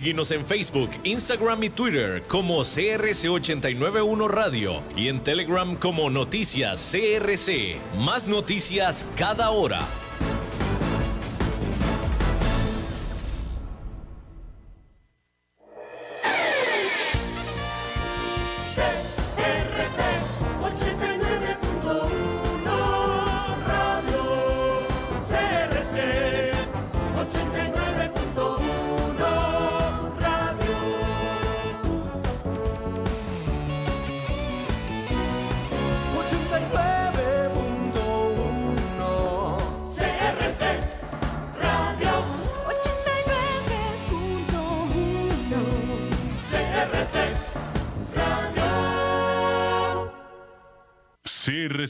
Síguenos en Facebook, Instagram y Twitter como CRC891 Radio y en Telegram como Noticias CRC. Más noticias cada hora.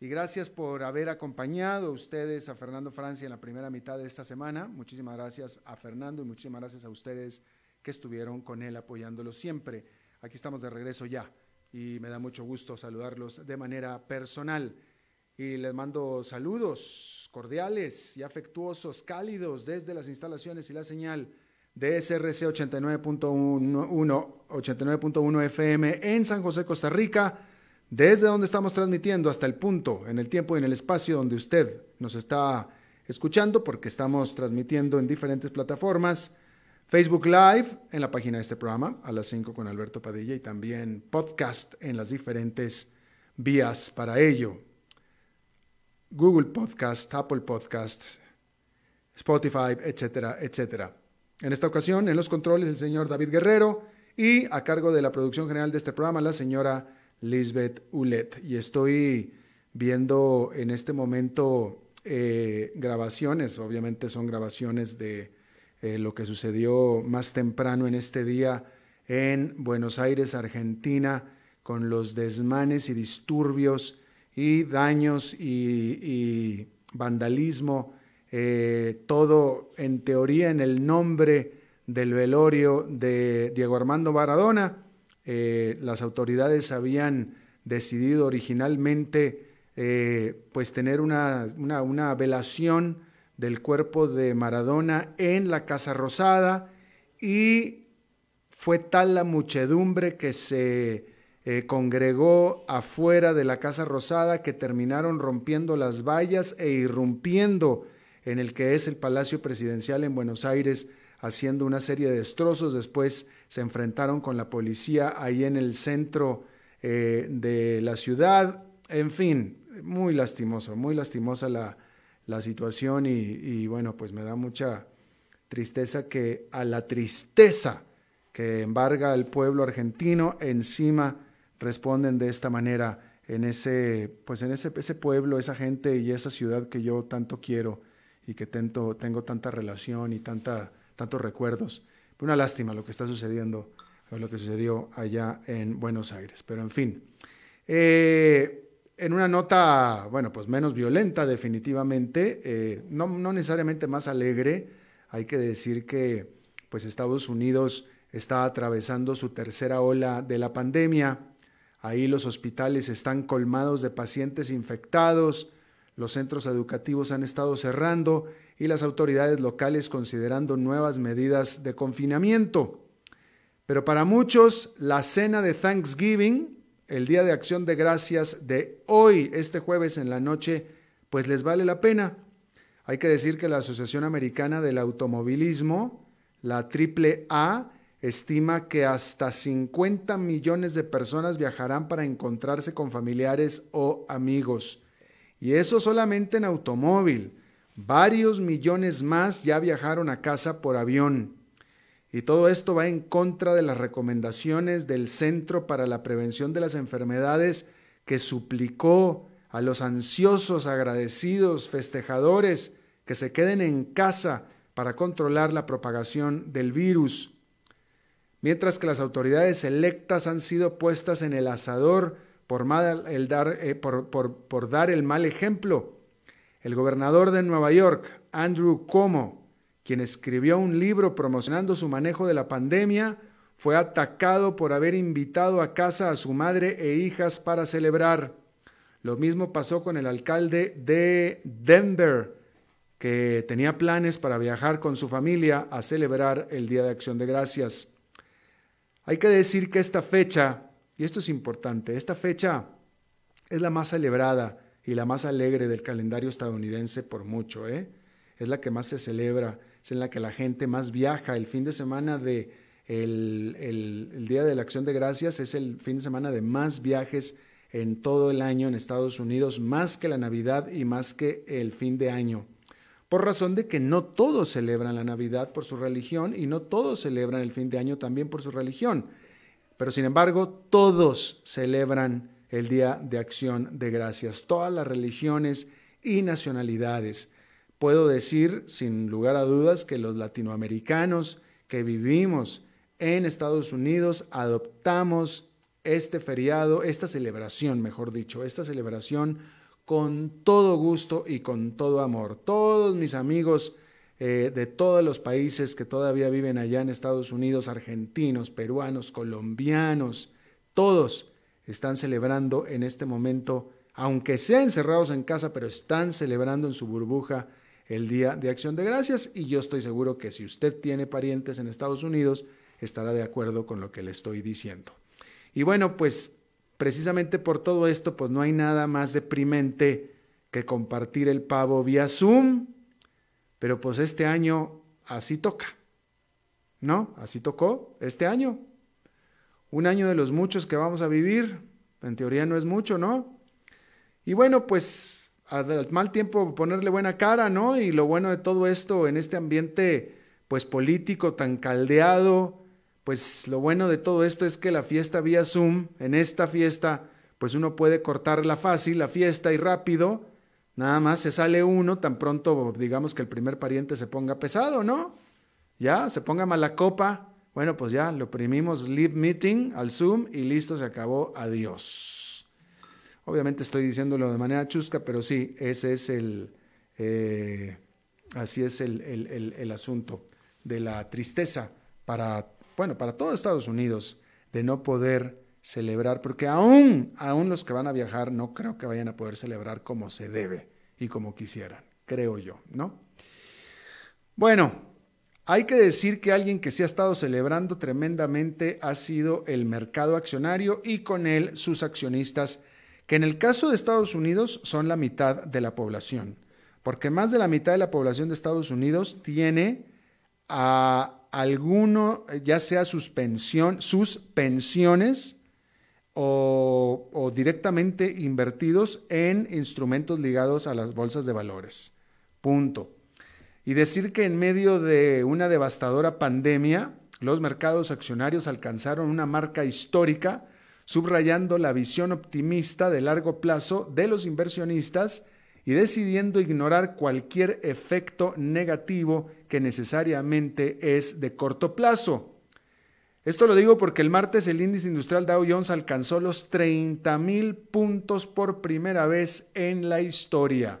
y gracias por haber acompañado ustedes a Fernando Francia en la primera mitad de esta semana. Muchísimas gracias a Fernando y muchísimas gracias a ustedes que estuvieron con él apoyándolo siempre. Aquí estamos de regreso ya y me da mucho gusto saludarlos de manera personal. Y les mando saludos cordiales y afectuosos, cálidos desde las instalaciones y la señal de SRC 89.1 89.1 FM en San José, Costa Rica, desde donde estamos transmitiendo hasta el punto, en el tiempo y en el espacio donde usted nos está escuchando, porque estamos transmitiendo en diferentes plataformas. Facebook Live en la página de este programa, a las 5 con Alberto Padilla, y también podcast en las diferentes vías para ello. Google Podcast, Apple Podcast, Spotify, etcétera, etcétera. En esta ocasión, en los controles, el señor David Guerrero y a cargo de la producción general de este programa, la señora Lisbeth Ulet. Y estoy viendo en este momento eh, grabaciones, obviamente son grabaciones de eh, lo que sucedió más temprano en este día en Buenos Aires, Argentina, con los desmanes y disturbios y daños y, vandalismo eh, todo en teoría en el nombre del velorio de Diego Armando Maradona. Eh, las autoridades habían decidido originalmente eh, pues tener una, una, velación del cuerpo de Maradona en la Casa Rosada y fue tal la muchedumbre que se eh, congregó afuera de la Casa Rosada que terminaron rompiendo las vallas e irrumpiendo en el que es el Palacio Presidencial en Buenos Aires, haciendo una serie de destrozos. Después se enfrentaron con la policía ahí en el centro eh, de la ciudad. En fin, muy lastimoso, muy lastimosa la, la situación y, bueno, pues me da mucha tristeza que a la tristeza que embarga al pueblo argentino encima responden de esta manera en ese pues en ese, pueblo, esa gente y esa ciudad que yo tanto quiero y que tengo tanta relación y tanta, tantos recuerdos. Una lástima lo que está sucediendo, lo que sucedió allá en Buenos Aires. Pero en fin, eh, en una nota, bueno, pues menos violenta definitivamente, eh, no, no necesariamente más alegre, hay que decir que pues Estados Unidos está atravesando su tercera ola de la pandemia. Ahí los hospitales están colmados de pacientes infectados, los centros educativos han estado cerrando y las autoridades locales considerando nuevas medidas de confinamiento. Pero para muchos, la cena de Thanksgiving, el Día de Acción de Gracias de hoy, este jueves en la noche, pues les vale la pena. Hay que decir que la Asociación Americana del Automovilismo, la AAA, estima que hasta 50 millones de personas viajarán para encontrarse con familiares o amigos. Y eso solamente en automóvil. Varios millones más ya viajaron a casa por avión. Y todo esto va en contra de las recomendaciones del Centro para la Prevención de las Enfermedades que suplicó a los ansiosos, agradecidos, festejadores que se queden en casa para controlar la propagación del virus. Mientras que las autoridades electas han sido puestas en el asador por, dar, eh, por dar el mal ejemplo. El gobernador de Nueva York, Andrew Cuomo, quien escribió un libro promocionando su manejo de la pandemia, fue atacado por haber invitado a casa a su madre e hijas para celebrar. Lo mismo pasó con el alcalde de Denver, que tenía planes para viajar con su familia a celebrar el Día de Acción de Gracias. Hay que decir que esta fecha, y esto es importante, esta fecha es la más celebrada y la más alegre del calendario estadounidense por mucho, ¿eh? Es la que más se celebra en la que la gente más viaja. El fin de semana de el, Día de la Acción de Gracias es el fin de semana de más viajes en todo el año en Estados Unidos, más que la Navidad y más que el fin de año. Por razón de que no todos celebran la Navidad por su religión y no todos celebran el fin de año también por su religión. Pero sin embargo, todos celebran el Día de Acción de Gracias, todas las religiones y nacionalidades. Puedo decir sin lugar a dudas que los latinoamericanos que vivimos en Estados Unidos adoptamos este feriado, esta celebración, mejor dicho, esta celebración con todo gusto y con todo amor. Todos mis amigos eh, de todos los países que todavía viven allá en Estados Unidos, argentinos, peruanos, colombianos, todos están celebrando en este momento, aunque sean encerrados en casa, pero están celebrando en su burbuja el Día de Acción de Gracias y yo estoy seguro que si usted tiene parientes en Estados Unidos, estará de acuerdo con lo que le estoy diciendo. Y bueno, pues precisamente por todo esto, pues no hay nada más deprimente que compartir el pavo vía Zoom, pero pues este año así toca, ¿no? Así tocó este año. Un año de los muchos que vamos a vivir, en teoría no es mucho, ¿no? Y bueno, pues al mal tiempo ponerle buena cara, ¿no? Y lo bueno de todo esto en este ambiente pues político tan caldeado, pues lo bueno de todo esto es que la fiesta vía Zoom, en esta fiesta, pues uno puede cortarla fácil, la fiesta y rápido, nada más se sale uno, tan pronto digamos que el primer pariente se ponga pesado, ¿no? Ya, se ponga mala copa, bueno, pues ya, lo oprimimos live meeting al Zoom y listo, se acabó, adiós. Obviamente estoy diciéndolo de manera chusca, pero sí, ese es el, eh, así es el, el, asunto de la tristeza para, bueno, para todo Estados Unidos de no poder celebrar, porque aún, aún los que van a viajar no creo que vayan a poder celebrar como se debe y como quisieran, creo yo, ¿no? Bueno, hay que decir que alguien que sí ha estado celebrando tremendamente ha sido el mercado accionario y con él sus accionistas que en el caso de Estados Unidos son la mitad de la población, porque más de la mitad de la población de Estados Unidos tiene a alguno, ya sea sus, pensiones o, o directamente invertidos en instrumentos ligados a las bolsas de valores. Punto. Y decir que en medio de una devastadora pandemia, los mercados accionarios alcanzaron una marca histórica subrayando la visión optimista de largo plazo de los inversionistas y decidiendo ignorar cualquier efecto negativo que necesariamente es de corto plazo. Esto lo digo porque el martes el índice industrial Dow Jones alcanzó los 30 mil puntos por primera vez en la historia.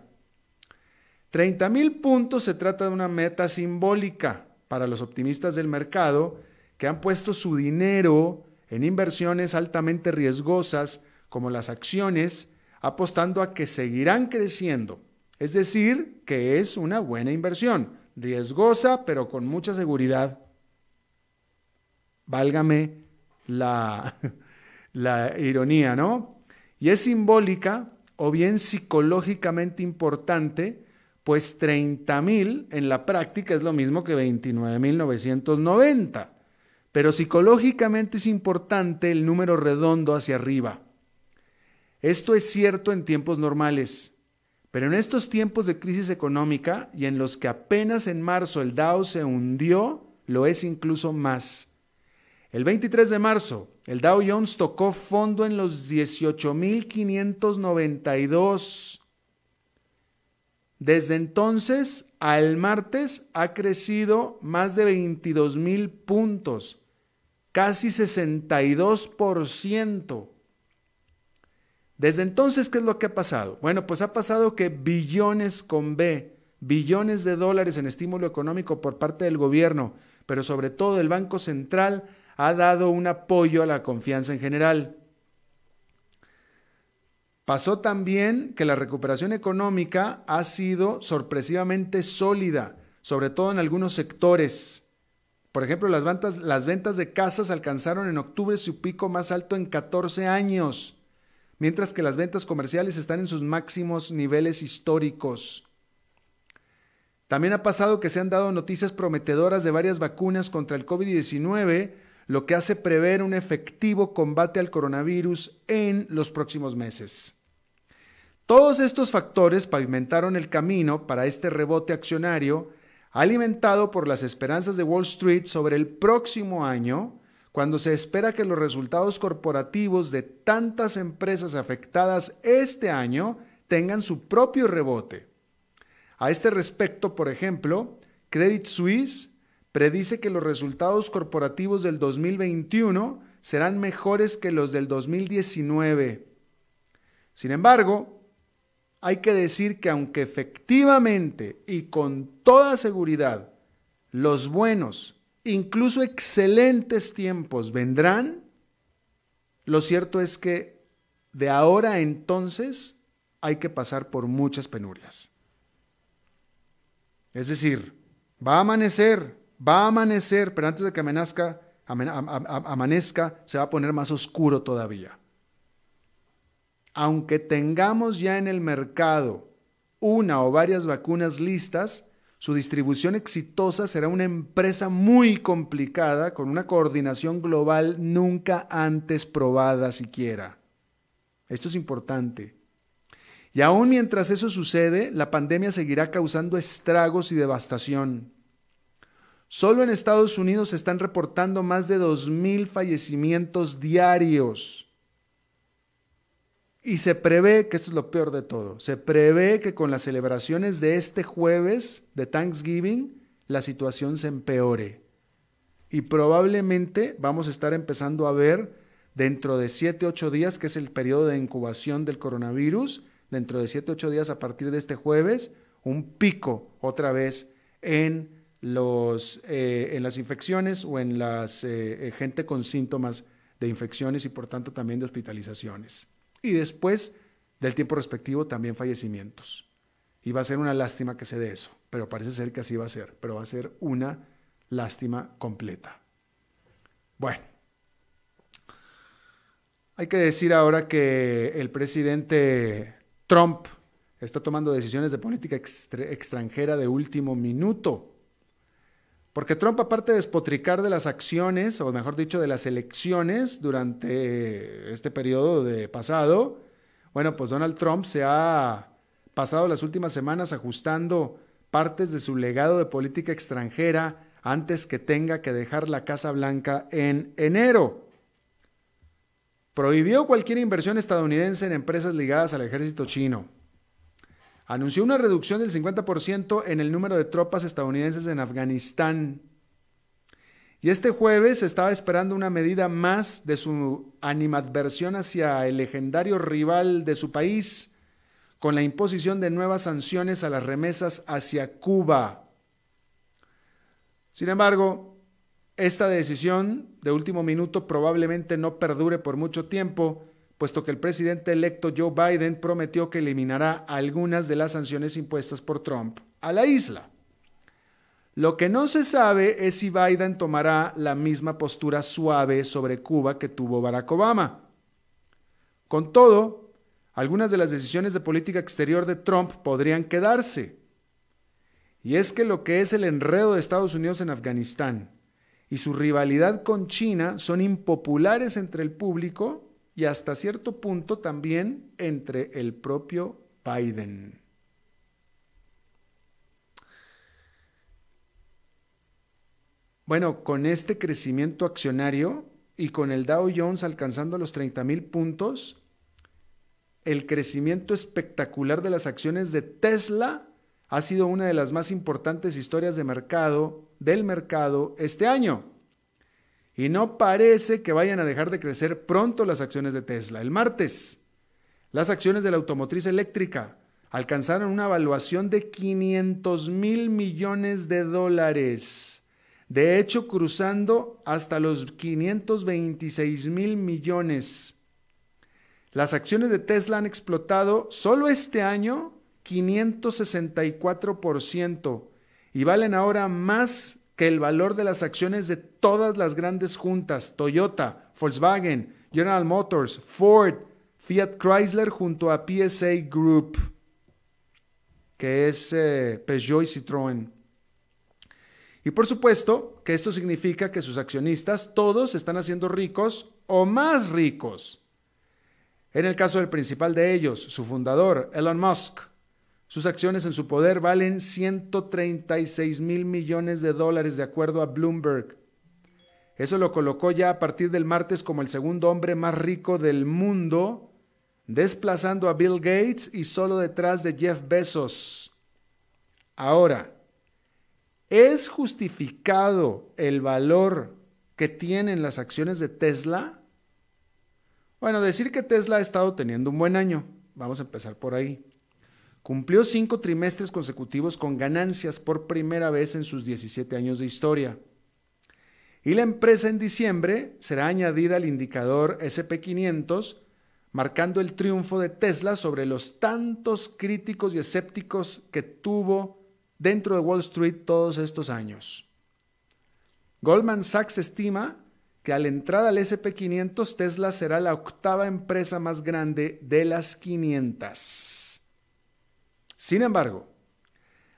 30 mil puntos se trata de una meta simbólica para los optimistas del mercado que han puesto su dinero en inversiones altamente riesgosas como las acciones, apostando a que seguirán creciendo. Es decir, que es una buena inversión, riesgosa pero con mucha seguridad. Válgame la, la ironía, ¿no? Y es simbólica o bien psicológicamente importante, pues 30 mil en la práctica es lo mismo que 29.990 pero psicológicamente es importante el número redondo hacia arriba. Esto es cierto en tiempos normales, Pero en estos tiempos de crisis económica y en los que apenas en marzo el Dow se hundió, lo es incluso más. El 23 de marzo, el Dow Jones tocó fondo en los 18.592. Desde entonces al martes ha crecido más de 22.000 puntos, casi 62%. Desde entonces, ¿qué es lo que ha pasado? Bueno, pues ha pasado que billones con B, billones de dólares en estímulo económico por parte del gobierno, pero sobre todo el Banco Central, ha dado un apoyo a la confianza en general. Pasó también que la recuperación económica ha sido sorpresivamente sólida, sobre todo en algunos sectores. Por ejemplo, las ventas, de casas alcanzaron en octubre su pico más alto en 14 años mientras que las ventas comerciales están en sus máximos niveles históricos. También ha pasado que se han dado noticias prometedoras de varias vacunas contra el COVID-19, lo que hace prever un efectivo combate al coronavirus en los próximos meses. Todos estos factores pavimentaron el camino para este rebote accionario alimentado por las esperanzas de Wall Street sobre el próximo año, cuando se espera que los resultados corporativos de tantas empresas afectadas este año tengan su propio rebote. A este respecto, por ejemplo, Credit Suisse predice que los resultados corporativos del 2021 serán mejores que los del 2019. Sin embargo, hay que decir que aunque efectivamente y con toda seguridad los buenos incluso excelentes tiempos vendrán, lo cierto es que de ahora entonces hay que pasar por muchas penurias. Es decir, va a amanecer, va a amanecer, pero antes de que amanezca, amanezca se va a poner más oscuro todavía. Aunque tengamos ya en el mercado una o varias vacunas listas, su distribución exitosa será una empresa muy complicada con una coordinación global nunca antes probada siquiera. Esto es importante. Y aún mientras eso sucede, la pandemia seguirá causando estragos y devastación. Solo en Estados Unidos se están reportando más de 2.000 fallecimientos diarios. Y se prevé, que esto es lo peor de todo, se prevé que con las celebraciones de este jueves de Thanksgiving, la situación se empeore. Y probablemente vamos a estar empezando a ver dentro de 7, 8 días, que es el periodo de incubación del coronavirus, dentro de 7, 8 días a partir de este jueves, un pico otra vez en, los, eh, en las infecciones o en la eh, gente con síntomas de infecciones y por tanto también de hospitalizaciones y después del tiempo respectivo también fallecimientos. Y va a ser una lástima que se dé eso, pero parece ser que así va a ser, pero va a ser una lástima completa. Bueno, hay que decir ahora que el presidente Trump está tomando decisiones de política extranjera de último minuto. Porque Trump, aparte de despotricar de las acciones, o mejor dicho, de las elecciones durante este periodo de pasado, bueno, pues Donald Trump se ha pasado las últimas semanas ajustando partes de su legado de política extranjera antes que tenga que dejar la Casa Blanca en enero. Prohibió cualquier inversión estadounidense en empresas ligadas al ejército chino anunció una reducción del 50% en el número de tropas estadounidenses en Afganistán. Y este jueves estaba esperando una medida más de su animadversión hacia el legendario rival de su país, con la imposición de nuevas sanciones a las remesas hacia Cuba. Sin embargo, esta decisión de último minuto probablemente no perdure por mucho tiempo, puesto que el presidente electo Joe Biden prometió que eliminará algunas de las sanciones impuestas por Trump a la isla. Lo que no se sabe es si Biden tomará la misma postura suave sobre Cuba que tuvo Barack Obama. Con todo, algunas de las decisiones de política exterior de Trump podrían quedarse. Y es que lo que es el enredo de Estados Unidos en Afganistán y su rivalidad con China son impopulares entre el público y hasta cierto punto también entre el propio Biden. Bueno, con este crecimiento accionario y con el Dow Jones alcanzando los 30 mil puntos, el crecimiento espectacular de las acciones de Tesla ha sido una de las más importantes historias de mercado del mercado este año. Y no parece que vayan a dejar de crecer pronto las acciones de Tesla. El martes, las acciones de la automotriz eléctrica alcanzaron una evaluación de 500 mil millones de dólares. De hecho, cruzando hasta los 526 mil millones. Las acciones de Tesla han explotado solo este año 564% y valen ahora más que el valor de las acciones de todas las grandes juntas, Toyota, Volkswagen, General Motors, Ford, Fiat Chrysler junto a PSA Group, que es eh, Peugeot y Citroën. Y por supuesto que esto significa que sus accionistas todos están haciendo ricos o más ricos. En el caso del principal de ellos, su fundador, Elon Musk, sus acciones en su poder valen 136 mil millones de dólares de acuerdo a Bloomberg. Eso lo colocó ya a partir del martes como el segundo hombre más rico del mundo, desplazando a Bill Gates y solo detrás de Jeff Bezos. Ahora, ¿es justificado el valor que tienen las acciones de Tesla? Bueno, decir que Tesla ha estado teniendo un buen año. Vamos a empezar por ahí. Cumplió cinco trimestres consecutivos con ganancias por primera vez en sus 17 años de historia. Y la empresa en diciembre será añadida al indicador SP500, marcando el triunfo de Tesla sobre los tantos críticos y escépticos que tuvo dentro de Wall Street todos estos años. Goldman Sachs estima que al entrar al SP500 Tesla será la octava empresa más grande de las 500. Sin embargo,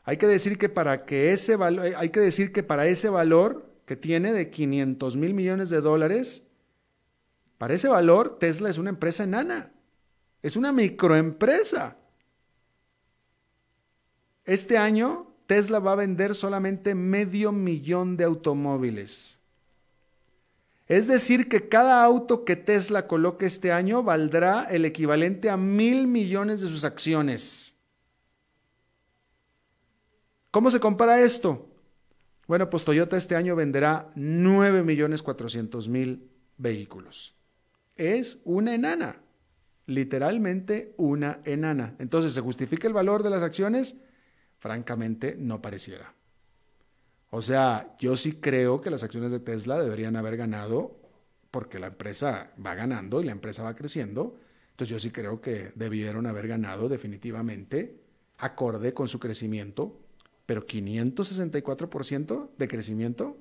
hay que decir que para ese valor, hay que decir que para ese valor que tiene de 500 mil millones de dólares, para ese valor Tesla es una empresa enana, es una microempresa. Este año Tesla va a vender solamente medio millón de automóviles. Es decir, que cada auto que Tesla coloque este año valdrá el equivalente a mil millones de sus acciones. ¿Cómo se compara esto? Bueno, pues Toyota este año venderá 9.400.000 vehículos. Es una enana, literalmente una enana. Entonces, ¿se justifica el valor de las acciones? Francamente, no pareciera. O sea, yo sí creo que las acciones de Tesla deberían haber ganado porque la empresa va ganando y la empresa va creciendo. Entonces yo sí creo que debieron haber ganado definitivamente acorde con su crecimiento pero 564% de crecimiento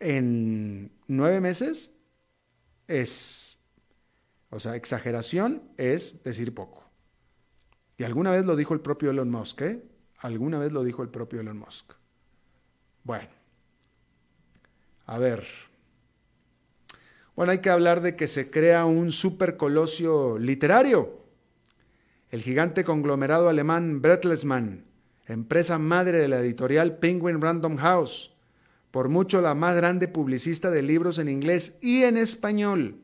en nueve meses es, o sea, exageración es decir poco. Y alguna vez lo dijo el propio Elon Musk, ¿eh? Alguna vez lo dijo el propio Elon Musk. Bueno, a ver. Bueno, hay que hablar de que se crea un supercolosio literario. El gigante conglomerado alemán Bertelsmann empresa madre de la editorial Penguin Random House, por mucho la más grande publicista de libros en inglés y en español,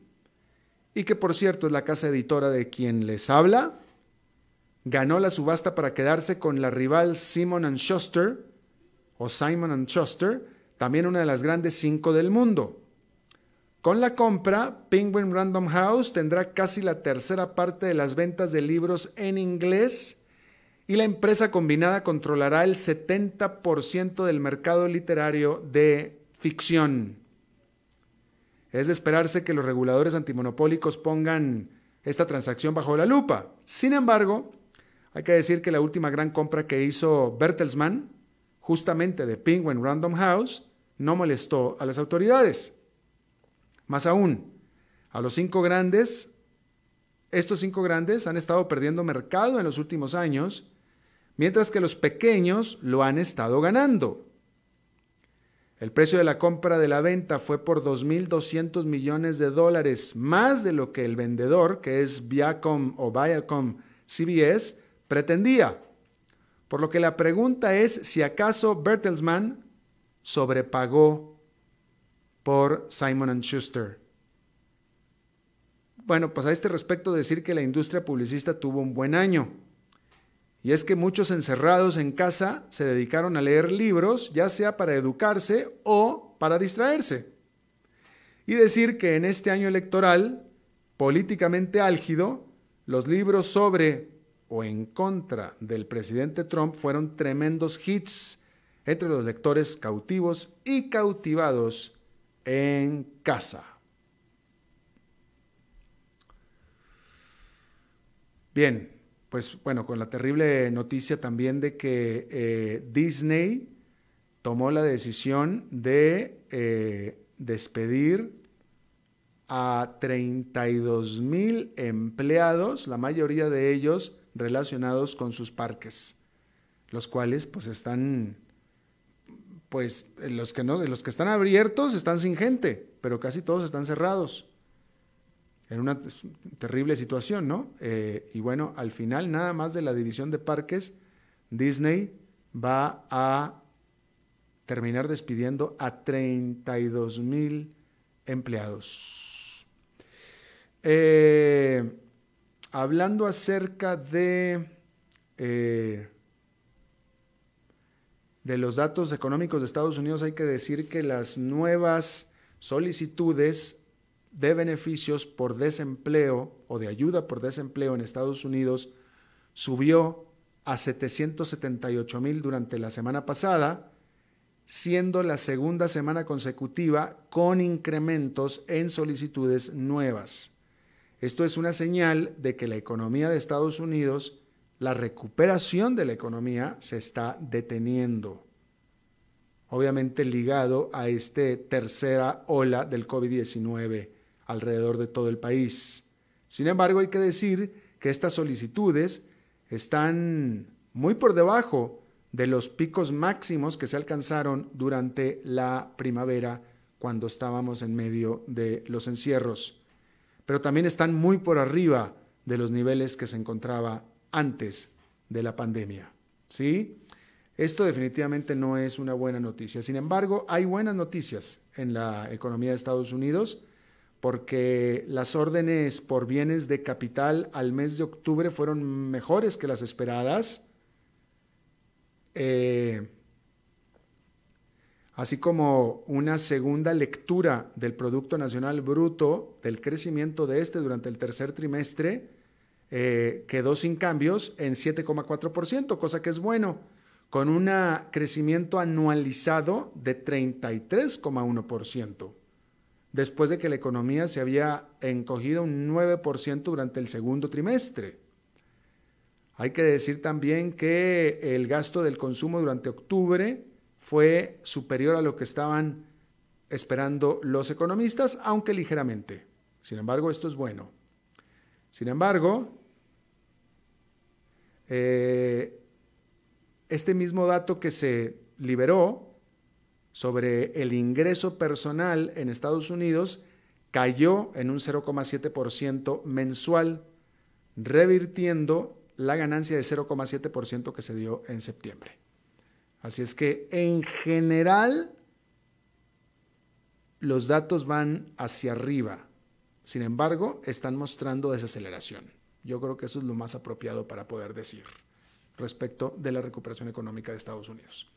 y que por cierto es la casa editora de quien les habla, ganó la subasta para quedarse con la rival Simon Schuster, o Simon Schuster, también una de las grandes cinco del mundo. Con la compra, Penguin Random House tendrá casi la tercera parte de las ventas de libros en inglés y la empresa combinada controlará el 70% del mercado literario de ficción. Es de esperarse que los reguladores antimonopólicos pongan esta transacción bajo la lupa. Sin embargo, hay que decir que la última gran compra que hizo Bertelsmann, justamente de Penguin Random House, no molestó a las autoridades. Más aún, a los cinco grandes, estos cinco grandes han estado perdiendo mercado en los últimos años mientras que los pequeños lo han estado ganando. El precio de la compra de la venta fue por 2.200 millones de dólares, más de lo que el vendedor, que es Viacom o Viacom CBS, pretendía. Por lo que la pregunta es si acaso Bertelsmann sobrepagó por Simon Schuster. Bueno, pues a este respecto decir que la industria publicista tuvo un buen año. Y es que muchos encerrados en casa se dedicaron a leer libros, ya sea para educarse o para distraerse. Y decir que en este año electoral, políticamente álgido, los libros sobre o en contra del presidente Trump fueron tremendos hits entre los lectores cautivos y cautivados en casa. Bien, pues bueno, con la terrible noticia también de que eh, Disney tomó la decisión de eh, despedir a 32 mil empleados, la mayoría de ellos relacionados con sus parques, los cuales pues están, pues los que no, los que están abiertos están sin gente, pero casi todos están cerrados. En una terrible situación, ¿no? Eh, y bueno, al final nada más de la división de parques, Disney va a terminar despidiendo a 32 mil empleados. Eh, hablando acerca de, eh, de los datos económicos de Estados Unidos, hay que decir que las nuevas solicitudes de beneficios por desempleo o de ayuda por desempleo en Estados Unidos subió a 778 mil durante la semana pasada, siendo la segunda semana consecutiva con incrementos en solicitudes nuevas. Esto es una señal de que la economía de Estados Unidos, la recuperación de la economía se está deteniendo. Obviamente ligado a esta tercera ola del COVID-19 alrededor de todo el país. Sin embargo, hay que decir que estas solicitudes están muy por debajo de los picos máximos que se alcanzaron durante la primavera cuando estábamos en medio de los encierros pero también están muy por arriba de los niveles que se encontraba antes de la pandemia. ¿Sí? Esto definitivamente no es una buena noticia. Sin embargo, hay buenas noticias en la economía de Estados Unidos porque las órdenes por bienes de capital al mes de octubre fueron mejores que las esperadas. Eh, así como una segunda lectura del Producto Nacional Bruto, del crecimiento de este durante el tercer trimestre, eh, quedó sin cambios en 7,4%, cosa que es bueno, con un crecimiento anualizado de 33,1%, después de que la economía se había encogido un 9% durante el segundo trimestre. Hay que decir también que el gasto del consumo durante octubre fue superior a lo que estaban esperando los economistas, aunque ligeramente. Sin embargo, esto es bueno. Sin embargo, eh, este mismo dato que se liberó sobre el ingreso personal en Estados Unidos cayó en un 0,7% mensual, revirtiendo la ganancia de 0,7% que se dio en septiembre. Así es que en general los datos van hacia arriba. Sin embargo, están mostrando desaceleración. Yo creo que eso es lo más apropiado para poder decir respecto de la recuperación económica de Estados Unidos.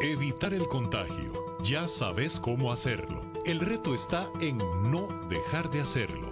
Evitar el contagio. Ya sabes cómo hacerlo. El reto está en no dejar de hacerlo.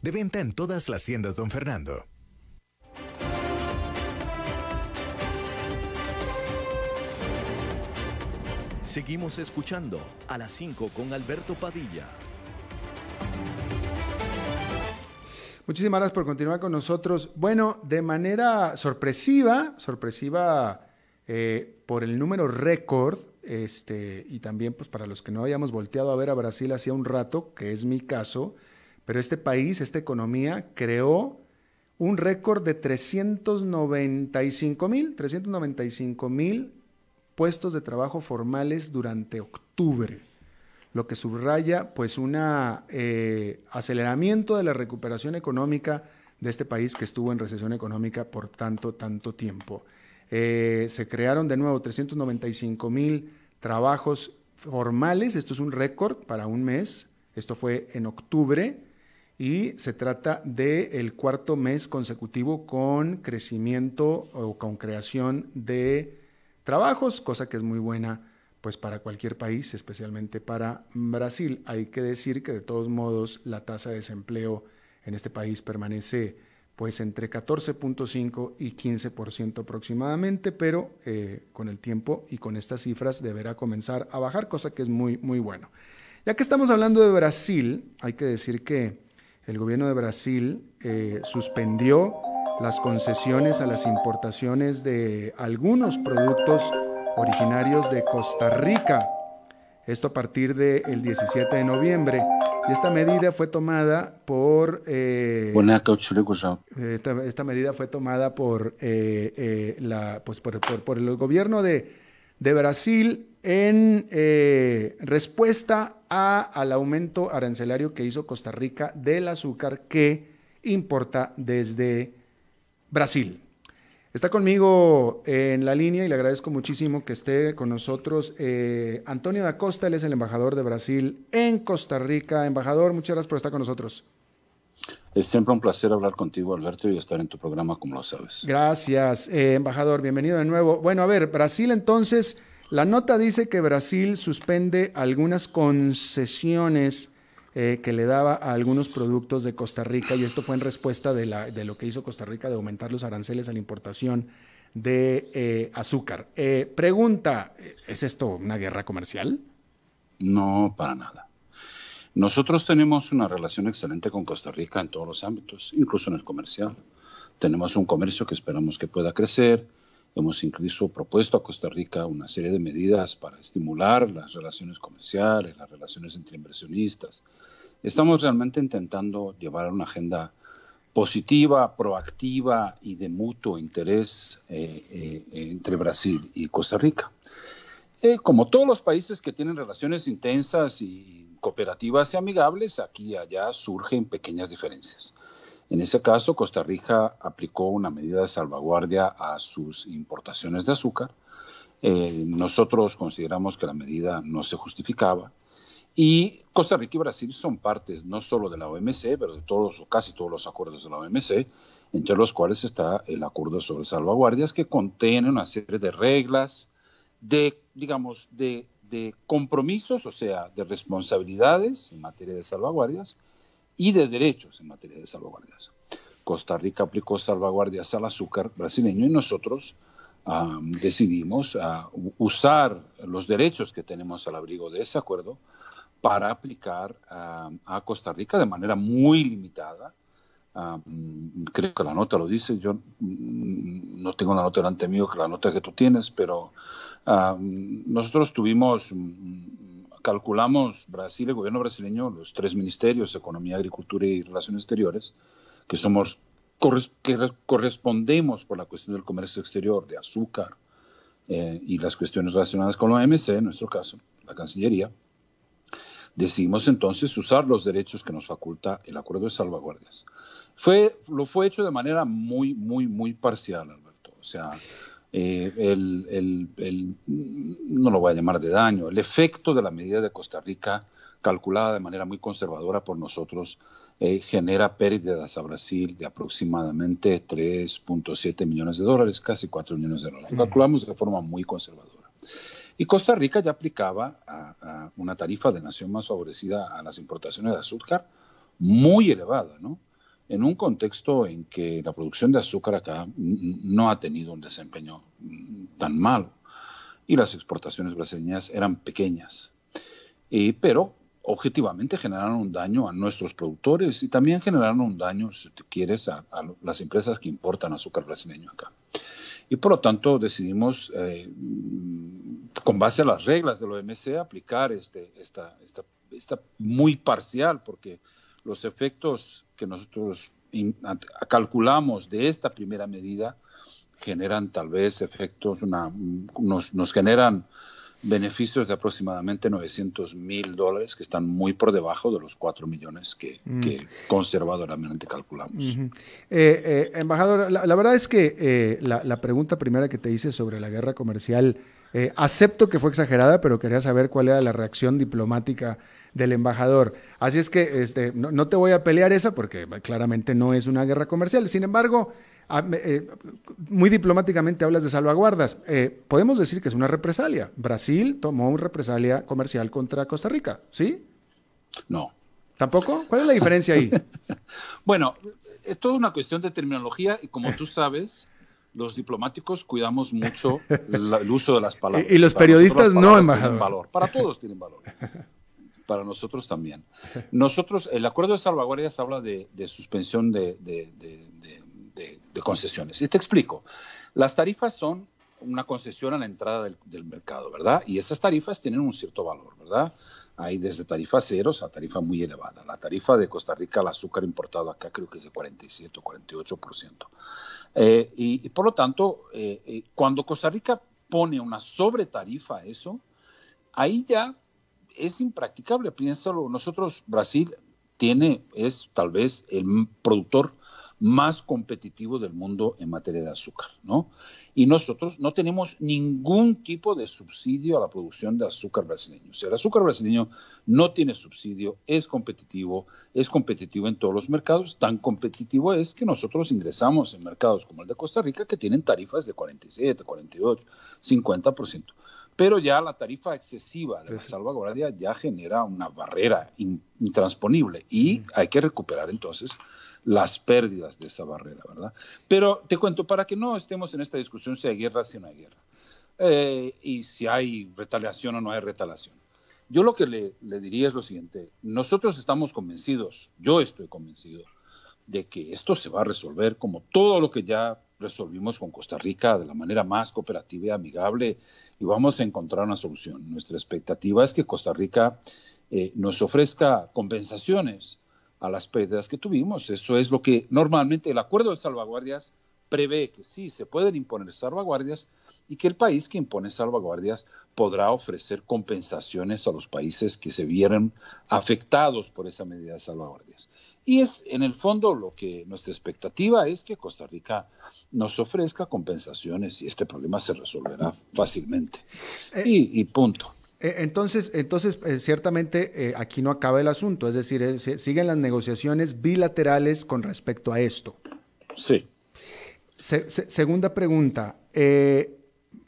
De venta en todas las tiendas, don Fernando. Seguimos escuchando a las 5 con Alberto Padilla. Muchísimas gracias por continuar con nosotros. Bueno, de manera sorpresiva, sorpresiva eh, por el número récord, este, y también pues para los que no habíamos volteado a ver a Brasil hacía un rato, que es mi caso, pero este país, esta economía, creó un récord de 395 mil, 395 mil puestos de trabajo formales durante octubre, lo que subraya pues un eh, aceleramiento de la recuperación económica de este país que estuvo en recesión económica por tanto, tanto tiempo. Eh, se crearon de nuevo 395 mil trabajos formales, esto es un récord para un mes, esto fue en octubre, y se trata del el cuarto mes consecutivo con crecimiento o con creación de trabajos, cosa que es muy buena pues para cualquier país, especialmente para Brasil. Hay que decir que de todos modos la tasa de desempleo en este país permanece pues entre 14.5 y 15% aproximadamente, pero eh, con el tiempo y con estas cifras deberá comenzar a bajar, cosa que es muy, muy bueno. Ya que estamos hablando de Brasil, hay que decir que el gobierno de Brasil eh, suspendió las concesiones a las importaciones de algunos productos originarios de Costa Rica. Esto a partir del 17 de noviembre. Y esta medida fue tomada por... Eh, esta, medida fue tomada por, eh, la, pues por, por, el gobierno de, de Brasil en respuesta al aumento arancelario que hizo Costa Rica del azúcar que importa desde Brasil. Está conmigo en la línea y le agradezco muchísimo que esté con nosotros eh, Antonio da Costa, él es el embajador de Brasil en Costa Rica. Embajador, muchas gracias por estar con nosotros. Es siempre un placer hablar contigo, Alberto, y estar en tu programa, como lo sabes. Gracias, eh, embajador, bienvenido de nuevo. Bueno, a ver, Brasil entonces la nota dice que Brasil suspende algunas concesiones eh, que le daba a algunos productos de Costa Rica y esto fue en respuesta de, la, de lo que hizo Costa Rica de aumentar los aranceles a la importación de eh, azúcar. Eh, pregunta, ¿es esto una guerra comercial? No, para nada. Nosotros tenemos una relación excelente con Costa Rica en todos los ámbitos, incluso en el comercial. Tenemos un comercio que esperamos que pueda crecer, Hemos incluso propuesto a Costa Rica una serie de medidas para estimular las relaciones comerciales, las relaciones entre inversionistas. Estamos realmente intentando llevar una agenda positiva, proactiva y de mutuo interés eh, eh, entre Brasil y Costa Rica. Eh, como todos los países que tienen relaciones intensas y cooperativas y amigables, aquí y allá surgen pequeñas diferencias. En ese caso, Costa Rica aplicó una medida de salvaguardia a sus importaciones de azúcar. Eh, nosotros consideramos que la medida no se justificaba Y Costa Rica y Brasil son partes no solo de la OMC, pero de todos o casi todos los acuerdos de la OMC, entre los cuales está el acuerdo sobre salvaguardias que contiene una serie de reglas, de, digamos, de, de compromisos, o sea, de responsabilidades en materia de salvaguardias y de derechos en materia de salvaguardias. Costa Rica aplicó salvaguardias al azúcar brasileño y nosotros decidimos usar los derechos que tenemos al abrigo de ese acuerdo para aplicar a Costa Rica de manera muy limitada. creo que la nota lo dice, yo mm, no tengo la nota delante mío que la nota que tú tienes, pero nosotros tuvimos, mm, calculamos Brasil, el gobierno brasileño, los tres ministerios, Economía, Agricultura y Relaciones Exteriores, que somos que correspondemos por la cuestión del comercio exterior de azúcar eh, y las cuestiones relacionadas con la OMC, en nuestro caso, la Cancillería, Decidimos entonces usar los derechos que nos faculta el acuerdo de salvaguardias. Fue, lo fue hecho de manera muy, muy, muy parcial, Alberto. O sea, eh, el, el, no lo voy a llamar de daño, el efecto de la medida de Costa Rica, calculada de manera muy conservadora por nosotros, eh, genera pérdidas a Brasil de aproximadamente 3.7 millones de dólares, casi 4 millones de dólares. calculamos de forma muy conservadora. Y Costa Rica ya aplicaba a, una tarifa de nación más favorecida a las importaciones de azúcar muy elevada, ¿no? En un contexto en que la producción de azúcar acá no ha tenido un desempeño mm, tan malo y las exportaciones brasileñas eran pequeñas. pero objetivamente generaron un daño a nuestros productores y también generaron un daño, si tú quieres, a las empresas que importan azúcar brasileño acá y por lo tanto decidimos, eh, con base a las reglas del OMC, aplicar este, esta, esta, esta muy parcial, porque los efectos que nosotros calculamos de esta primera medida generan tal vez efectos, una, nos, nos generan beneficios de aproximadamente 900 mil dólares, que están muy por debajo de los 4 millones que, mm. conservadoramente calculamos. Eh, eh, embajador, la, verdad es que eh, la, pregunta primera que te hice sobre la guerra comercial, acepto que fue exagerada, pero quería saber cuál era la reacción diplomática del embajador. Así es que este, no, no te voy a pelear esa porque claramente no es una guerra comercial. Sin embargo, Ah, eh, muy diplomáticamente hablas de salvaguardas. Eh, podemos decir que es una represalia. Brasil tomó una represalia comercial contra Costa Rica, ¿sí? No. ¿Tampoco? ¿Cuál es la diferencia ahí? bueno, es toda una cuestión de terminología y como tú sabes, los diplomáticos cuidamos mucho el uso de las palabras. Y, los periodistas no, embajador. Valor. Para todos tienen valor. Para nosotros también. Nosotros, el acuerdo de salvaguardias habla de, suspensión de concesiones. Y te explico. Las tarifas son una concesión a la entrada del, mercado, ¿verdad? Y esas tarifas tienen un cierto valor, ¿verdad? Hay desde tarifas ceros a tarifa muy elevada. La tarifa de Costa Rica al azúcar importado acá creo que es de 47 o 48%. Eh, y, por lo tanto, eh, eh, cuando Costa Rica pone una sobretarifa a eso, ahí ya es impracticable. Piénsalo, nosotros, Brasil tiene, es tal vez el productor más competitivo del mundo en materia de azúcar, ¿no? Y nosotros no tenemos ningún tipo de subsidio a la producción de azúcar brasileño. O sea, el azúcar brasileño no tiene subsidio, es competitivo, es competitivo en todos los mercados, tan competitivo es que nosotros ingresamos en mercados como el de Costa Rica que tienen tarifas de 47, 48, 50% pero ya la tarifa excesiva de la salvaguardia ya genera una barrera intransponible y hay que recuperar entonces las pérdidas de esa barrera, ¿verdad? Pero te cuento, para que no estemos en esta discusión si hay guerra, si no hay guerra, eh, y si hay retaliación o no hay retaliación. Yo lo que le, le diría es lo siguiente, nosotros estamos convencidos, yo estoy convencido, de que esto se va a resolver como todo lo que ya resolvimos con Costa Rica de la manera más cooperativa y amigable y vamos a encontrar una solución. Nuestra expectativa es que Costa Rica eh, nos ofrezca compensaciones a las pérdidas que tuvimos. Eso es lo que normalmente el acuerdo de salvaguardias prevé que sí, se pueden imponer salvaguardias y que el país que impone salvaguardias podrá ofrecer compensaciones a los países que se vieran afectados por esa medida de salvaguardias. Y es en el fondo lo que nuestra expectativa es que Costa Rica nos ofrezca compensaciones y este problema se resolverá fácilmente. Eh, y, punto. Eh, entonces, entonces eh, ciertamente aquí no acaba el asunto, es decir, siguen las negociaciones bilaterales con respecto a esto. Sí. segunda pregunta,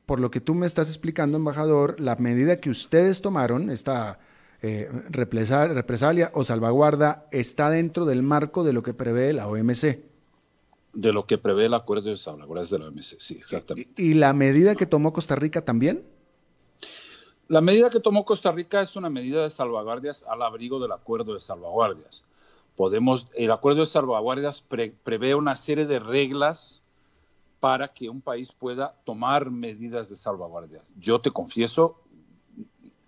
por lo que tú me estás explicando, embajador, la medida que ustedes tomaron, esta represalia o salvaguarda, está dentro del marco de lo que prevé la OMC. De lo que prevé el acuerdo de salvaguardas de la OMC, sí, exactamente. ¿Y, y la medida que tomó Costa Rica también? La medida que tomó Costa Rica es una medida de salvaguardias al abrigo del acuerdo de salvaguardias. Podemos, el acuerdo de salvaguardias prevé una serie de reglas para que un país pueda tomar medidas de salvaguardia. Yo te confieso,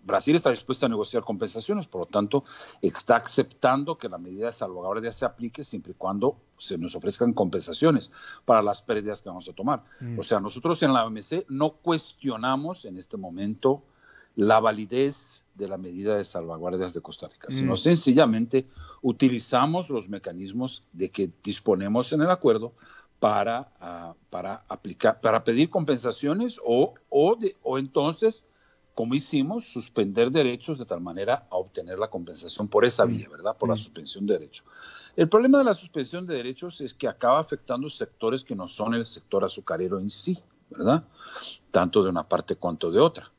Brasil está dispuesto a negociar compensaciones, por lo tanto, está aceptando que la medida de salvaguardia se aplique siempre y cuando se nos ofrezcan compensaciones para las pérdidas que vamos a tomar. Mm. O sea, nosotros en la OMC no cuestionamos en este momento la validez de la medida de salvaguardias de Costa Rica, sino mm. sencillamente utilizamos los mecanismos de que disponemos en el acuerdo para, ah, para aplicar, para pedir compensaciones o, o, o entonces, como hicimos, suspender derechos de tal manera a obtener la compensación por esa mm. vía, ¿verdad? Por la mm. suspensión de derechos. El problema de la suspensión de derechos es que acaba afectando sectores que no son el sector azucarero en sí, ¿verdad? Tanto de una parte cuanto de otra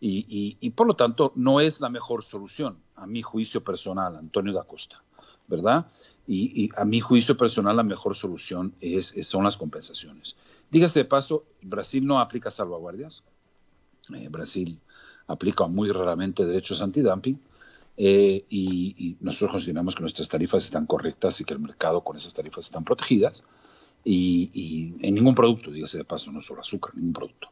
y, por lo tanto no es la mejor solución, a mi juicio personal, Antonio da Costa, ¿verdad? Y, a mi juicio personal la mejor solución es, son las compensaciones. Dígase de paso, Brasil no aplica salvaguardias, eh, Brasil aplica muy raramente derechos antidumping, eh, y, y, nosotros consideramos que nuestras tarifas están correctas y que el mercado con esas tarifas están protegidas. Y, y en ningún producto, dígase de paso, no solo azúcar, ningún producto.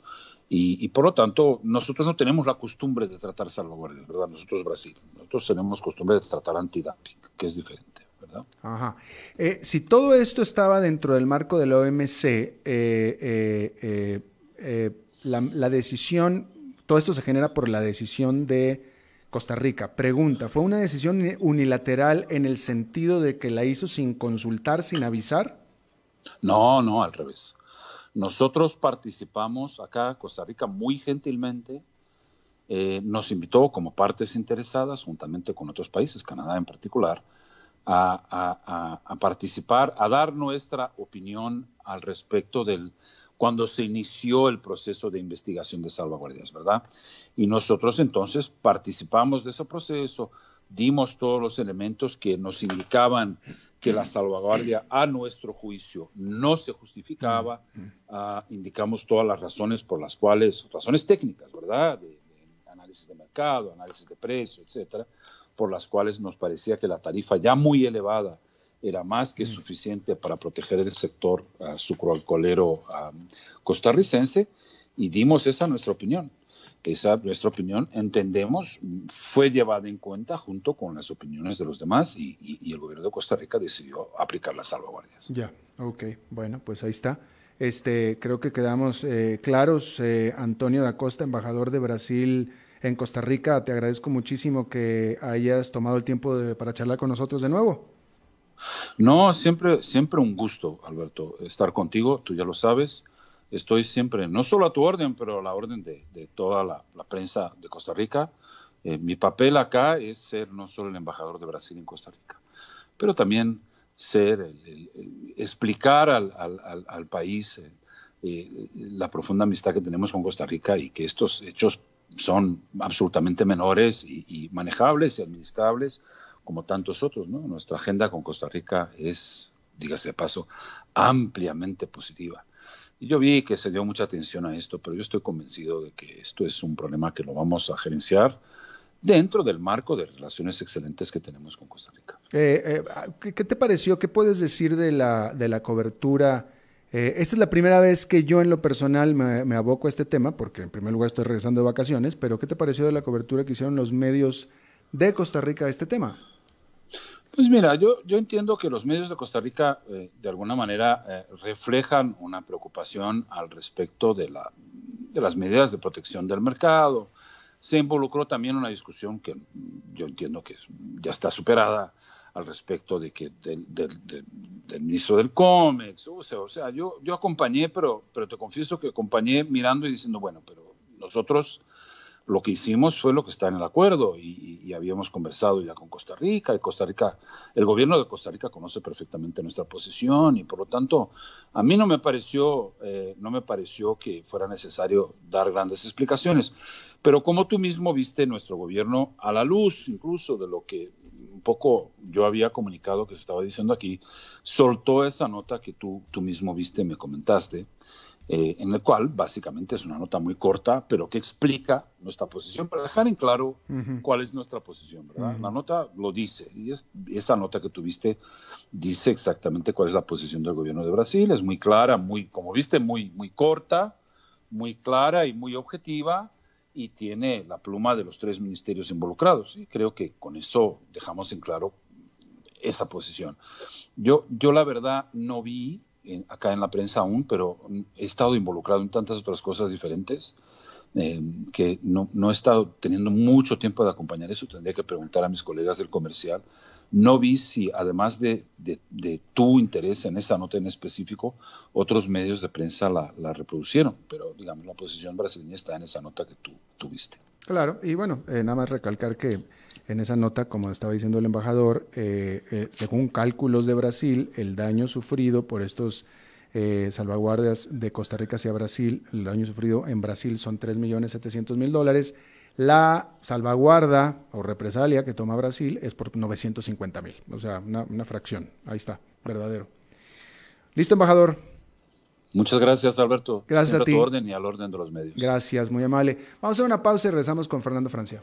Y, por lo tanto, nosotros no tenemos la costumbre de tratar salvaguardias, ¿verdad? Nosotros Brasil. Nosotros tenemos costumbre de tratar antidumping, que es diferente, ¿verdad? Ajá. Eh, si todo esto estaba dentro del marco de la OMC, eh, eh, la, la, decisión, todo esto se genera por la decisión de Costa Rica. Pregunta, ¿fue una decisión unilateral en el sentido de que la hizo sin consultar, sin avisar? No, no, al revés. Nosotros participamos acá, Costa Rica, muy gentilmente. Eh, nos invitó como partes interesadas, juntamente con otros países, Canadá en particular, a, participar, a dar nuestra opinión al respecto del cuando se inició el proceso de investigación de salvaguardias, ¿verdad? Y nosotros entonces participamos de ese proceso, dimos todos los elementos que nos indicaban que la salvaguardia a nuestro juicio no se justificaba, uh, indicamos todas las razones por las cuales, razones técnicas, ¿verdad? De, análisis de mercado, análisis de precio, etcétera, por las cuales nos parecía que la tarifa ya muy elevada era más que suficiente para proteger el sector uh, sucroalcoholero costarricense y dimos esa nuestra opinión esa nuestra opinión, entendemos, fue llevada en cuenta junto con las opiniones de los demás y, el gobierno de Costa Rica decidió aplicar las salvaguardias. Ya, ok, bueno, pues ahí está. Este, creo que quedamos eh, claros. Eh, Antonio da Costa, embajador de Brasil en Costa Rica, te agradezco muchísimo que hayas tomado el tiempo para charlar con nosotros de nuevo. No, siempre, siempre un gusto, Alberto, estar contigo, tú ya lo sabes estoy siempre, no solo a tu orden, pero a la orden de, toda la, prensa de Costa Rica. Eh, mi papel acá es ser no solo el embajador de Brasil en Costa Rica, pero también ser, el, explicar al, país eh, eh, la profunda amistad que tenemos con Costa Rica y que estos hechos son absolutamente menores y, y manejables y administrables como tantos otros. ¿no? Nuestra agenda con Costa Rica es, dígase de paso, ampliamente positiva yo vi que se dio mucha atención a esto, pero yo estoy convencido de que esto es un problema que lo vamos a gerenciar dentro del marco de relaciones excelentes que tenemos con Costa Rica. Eh, eh, ¿qué, te pareció? ¿Qué puedes decir de la, de la cobertura? Eh, esta es la primera vez que yo en lo personal me, me, aboco a este tema, porque en primer lugar estoy regresando de vacaciones, pero ¿qué te pareció de la cobertura que hicieron los medios de Costa Rica a este tema? Pues mira, yo, yo entiendo que los medios de Costa Rica eh, de alguna manera eh, reflejan una preocupación al respecto de, la, de las medidas de protección del mercado. Se involucró también una discusión que yo entiendo que ya está superada al respecto de que del, del, ministro del COMEX. O sea, o sea yo, yo acompañé, pero, pero te confieso que acompañé mirando y diciendo, bueno, pero nosotros lo que hicimos fue lo que está en el acuerdo y, habíamos conversado ya con Costa Rica y Costa Rica, el gobierno de Costa Rica conoce perfectamente nuestra posición y por lo tanto a mí no me pareció, eh, no me pareció que fuera necesario dar grandes explicaciones. Pero como tú mismo viste nuestro gobierno a la luz incluso de lo que un poco yo había comunicado que se estaba diciendo aquí, soltó esa nota que tú, tú mismo viste me comentaste eh, en el cual básicamente es una nota muy corta, pero que explica nuestra posición para dejar en claro cuál es nuestra posición, ¿verdad? La nota lo dice, y es, esa nota que tuviste dice exactamente cuál es la posición del gobierno de Brasil, es muy clara, muy, como viste, muy, muy corta, muy clara y muy objetiva, y tiene la pluma de los tres ministerios involucrados, y creo que con eso dejamos en claro esa posición. Yo, yo la verdad no vi acá en la prensa aún, pero he estado involucrado en tantas otras cosas diferentes eh, que no, no, he estado teniendo mucho tiempo de acompañar eso. Tendría que preguntar a mis colegas del comercial. No vi si, además de, de, tu interés en esa nota en específico, otros medios de prensa la, la, reproducieron, pero digamos, la posición brasileña está en esa nota que tú tuviste. Claro, y bueno, eh, nada más recalcar que en esa nota, como estaba diciendo el embajador, eh, eh, según cálculos de Brasil, el daño sufrido por estos eh, salvaguardias de Costa Rica hacia Brasil, el daño sufrido en Brasil son 3.700.000 dólares. La salvaguarda o represalia que toma Brasil es por 950.000, o sea, una, fracción. Ahí está, verdadero. ¿Listo, embajador? Muchas gracias, Alberto. Gracias a ti. tu orden y al orden de los medios. Gracias, muy amable. Vamos a una pausa y regresamos con Fernando Francia.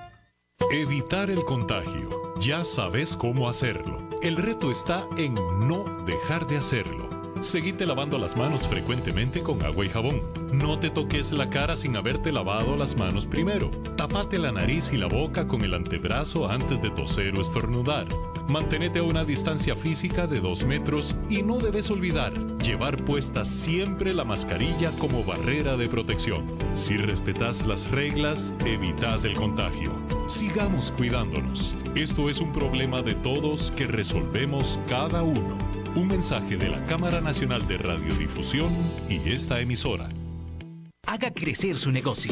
Evitar el contagio. Ya sabes cómo hacerlo. El reto está en no dejar de hacerlo. Seguite lavando las manos frecuentemente con agua y jabón. No te toques la cara sin haberte lavado las manos primero. Tapate la nariz y la boca con el antebrazo antes de toser o estornudar. Mantenete a una distancia física de 2 metros y no debes olvidar llevar puesta siempre la mascarilla como barrera de protección. Si respetas las reglas, evitas el contagio. Sigamos cuidándonos. Esto es un problema de todos que resolvemos cada uno. Un mensaje de la Cámara Nacional de Radiodifusión y esta emisora. Haga crecer su negocio.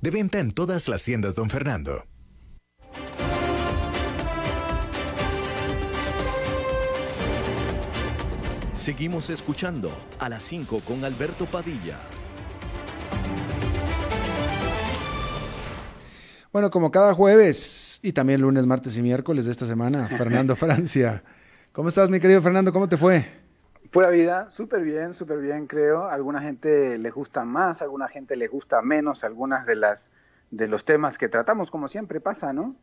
De venta en todas las tiendas, don Fernando. Seguimos escuchando a las 5 con Alberto Padilla. Bueno, como cada jueves y también lunes, martes y miércoles de esta semana, Fernando Francia. ¿Cómo estás, mi querido Fernando? ¿Cómo te fue? Pura vida, súper bien, súper bien, creo. alguna gente le gusta más, alguna gente le gusta menos, algunas de las de los temas que tratamos, como siempre pasa, ¿no?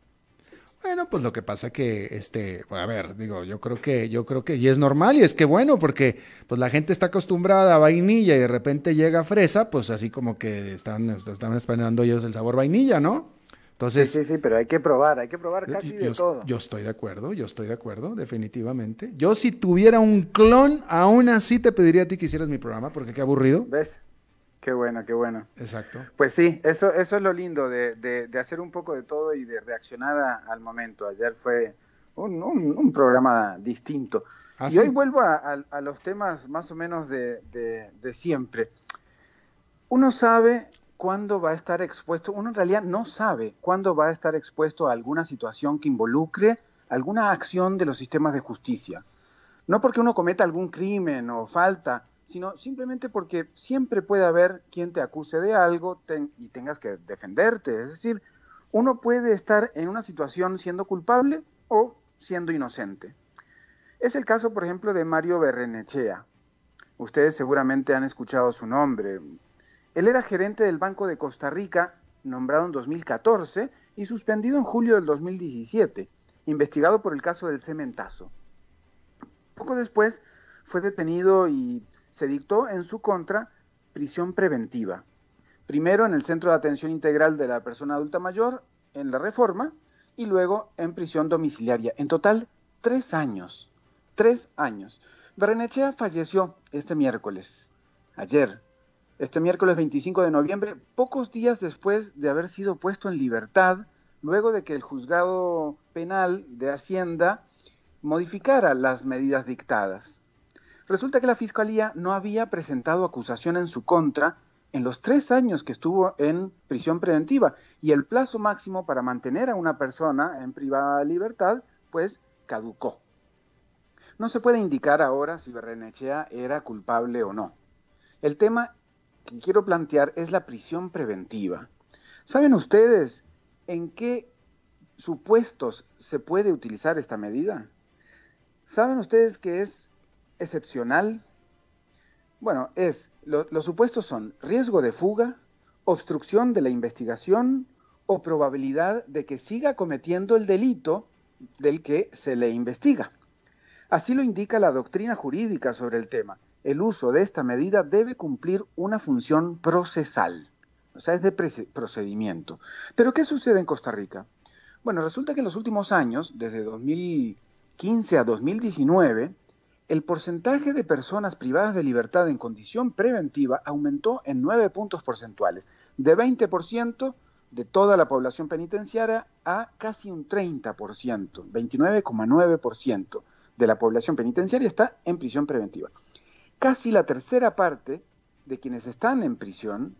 Bueno, pues lo que pasa que, este, a ver, digo, yo creo que, yo creo que, y es normal, y es que bueno, porque pues la gente está acostumbrada a vainilla y de repente llega fresa, pues así como que están, están esperando ellos el sabor vainilla, ¿no? Entonces, sí, sí, sí, pero hay que probar, hay que probar casi de todo. Yo estoy de acuerdo, yo estoy de acuerdo, definitivamente. Yo si tuviera un clon, aún así te pediría a ti que hicieras mi programa, porque qué aburrido. ¿Ves? Qué bueno, qué bueno. Exacto. Pues sí, eso, eso es lo lindo de, de, hacer un poco de todo y de reaccionar al momento. Ayer fue un, un, programa distinto. ¿Ah, y hoy vuelvo a, a, los temas más o menos de, de siempre. Uno sabe cuándo va a estar expuesto, uno en realidad no sabe cuándo va a estar expuesto a alguna situación que involucre alguna acción de los sistemas de justicia. No porque uno cometa algún crimen o falta, sino simplemente porque siempre puede haber quien te acuse de algo y tengas que defenderte. Es decir, uno puede estar en una situación siendo culpable o siendo inocente. Es el caso, por ejemplo, de Mario Berrenechea. Ustedes seguramente han escuchado su nombre, él era gerente del Banco de Costa Rica, nombrado en 2014 y suspendido en julio del 2017, investigado por el caso del cementazo. Poco después fue detenido y se dictó en su contra prisión preventiva. Primero en el Centro de Atención Integral de la Persona Adulta Mayor, en la Reforma, y luego en prisión domiciliaria. En total, tres años. Tres años. Berrenechea falleció este miércoles, ayer, este miércoles 25 de noviembre, pocos días después de haber sido puesto en libertad, luego de que el juzgado penal de Hacienda modificara las medidas dictadas. Resulta que la Fiscalía no había presentado acusación en su contra en los tres años que estuvo en prisión preventiva y el plazo máximo para mantener a una persona en privada libertad, pues caducó. No se puede indicar ahora si Berrenechea era culpable o no. El tema que quiero plantear es la prisión preventiva. ¿Saben ustedes en qué supuestos se puede utilizar esta medida? ¿Saben ustedes que es excepcional? Bueno, es los supuestos son riesgo de fuga, obstrucción de la investigación o probabilidad de que siga cometiendo el delito del que se le investiga. Así lo indica la doctrina jurídica sobre el tema el uso de esta medida debe cumplir una función procesal, o sea, es de procedimiento. Pero ¿qué sucede en Costa Rica? Bueno, resulta que en los últimos años, desde 2015 a 2019, el porcentaje de personas privadas de libertad en condición preventiva aumentó en 9 puntos porcentuales, de 20% de toda la población penitenciaria a casi un 30%, 29,9% de la población penitenciaria está en prisión preventiva casi la tercera parte de quienes están en prisión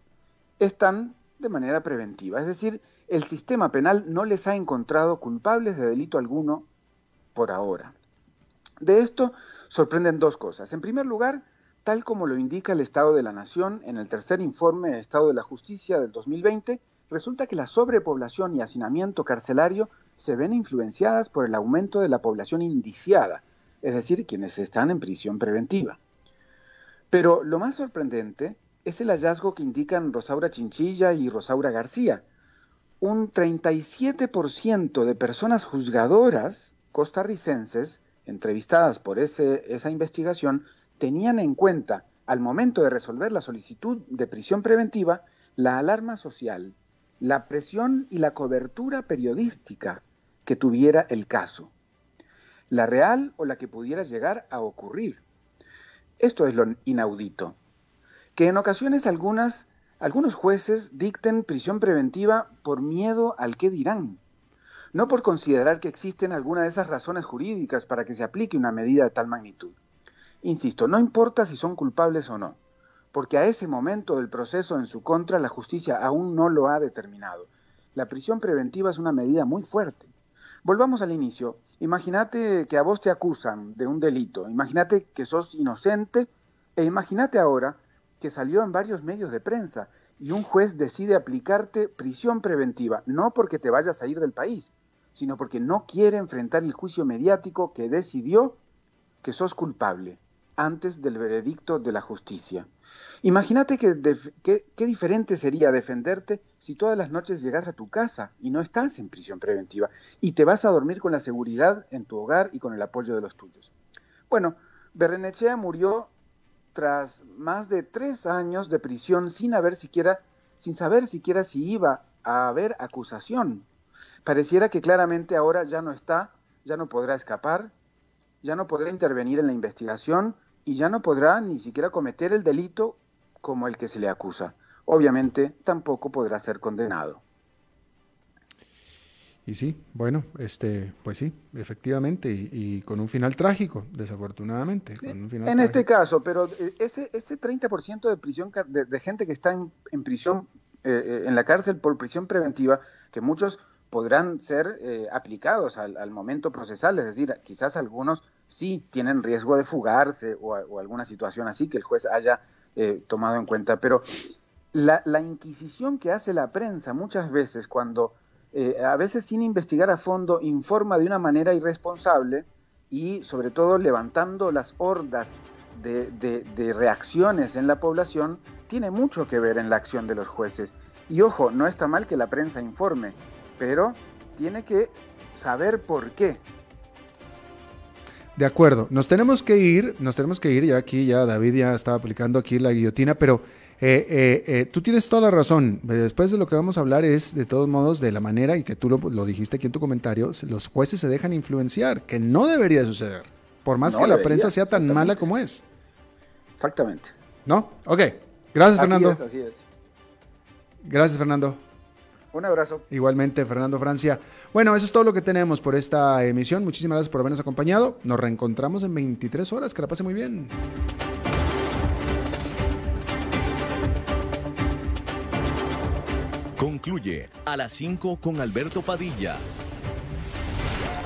están de manera preventiva. Es decir, el sistema penal no les ha encontrado culpables de delito alguno por ahora. De esto sorprenden dos cosas. En primer lugar, tal como lo indica el Estado de la Nación en el tercer informe de Estado de la Justicia del 2020, resulta que la sobrepoblación y hacinamiento carcelario se ven influenciadas por el aumento de la población indiciada, es decir, quienes están en prisión preventiva. Pero lo más sorprendente es el hallazgo que indican Rosaura Chinchilla y Rosaura García. Un 37% de personas juzgadoras costarricenses entrevistadas por esa investigación tenían en cuenta, al momento de resolver la solicitud de prisión preventiva, la alarma social, la presión y la cobertura periodística que tuviera el caso, la real o la que pudiera llegar a ocurrir. Esto es lo inaudito. Que en ocasiones algunas, algunos jueces dicten prisión preventiva por miedo al que dirán, no por considerar que existen alguna de esas razones jurídicas para que se aplique una medida de tal magnitud. Insisto, no importa si son culpables o no, porque a ese momento del proceso en su contra la justicia aún no lo ha determinado. La prisión preventiva es una medida muy fuerte. Volvamos al inicio. Imagínate que a vos te acusan de un delito, imagínate que sos inocente e imagínate ahora que salió en varios medios de prensa y un juez decide aplicarte prisión preventiva, no porque te vayas a ir del país, sino porque no quiere enfrentar el juicio mediático que decidió que sos culpable antes del veredicto de la justicia. Imagínate que, qué diferente sería defenderte si todas las noches llegas a tu casa y no estás en prisión preventiva y te vas a dormir con la seguridad en tu hogar y con el apoyo de los tuyos. Bueno, Berrenechea murió tras más de tres años de prisión sin haber siquiera, sin saber siquiera si iba a haber acusación. Pareciera que claramente ahora ya no está, ya no podrá escapar, ya no podrá intervenir en la investigación y ya no podrá ni siquiera cometer el delito como el que se le acusa. Obviamente tampoco podrá ser condenado. Y sí, bueno, este, pues sí, efectivamente, y, con un final trágico, desafortunadamente. en este caso, pero eh, ese, ese 30% de prisión de, gente que está en, prisión, eh, eh, en la cárcel por prisión preventiva, que muchos podrán ser aplicados al, momento procesal, es decir, quizás algunos sí tienen riesgo de fugarse o, o alguna situación así que el juez haya tomado en cuenta, pero la, la inquisición que hace la prensa muchas veces cuando eh, a veces sin investigar a fondo, informa de una manera irresponsable y sobre todo levantando las hordas de, reacciones en la población, tiene mucho que ver en la acción de los jueces. Y ojo, no está mal que la prensa informe, pero tiene que saber por qué. De acuerdo, nos tenemos que ir, nos tenemos que ir, ya aquí ya David ya estaba aplicando aquí la guillotina, pero eh, eh, eh, tú tienes toda la razón. Después de lo que vamos a hablar es, de todos modos, de la manera, y que tú lo, dijiste aquí en tu comentario, los jueces se dejan influenciar, que no debería suceder, por más que la prensa sea tan mala como es. Exactamente. ¿No? Ok. Gracias, Fernando. así es. Gracias, Fernando. Un abrazo. Igualmente, Fernando Francia. Bueno, eso es todo lo que tenemos por esta emisión. Muchísimas gracias por habernos acompañado. Nos reencontramos en 23 horas. Que la pase muy bien. Concluye a las 5 con Alberto Padilla.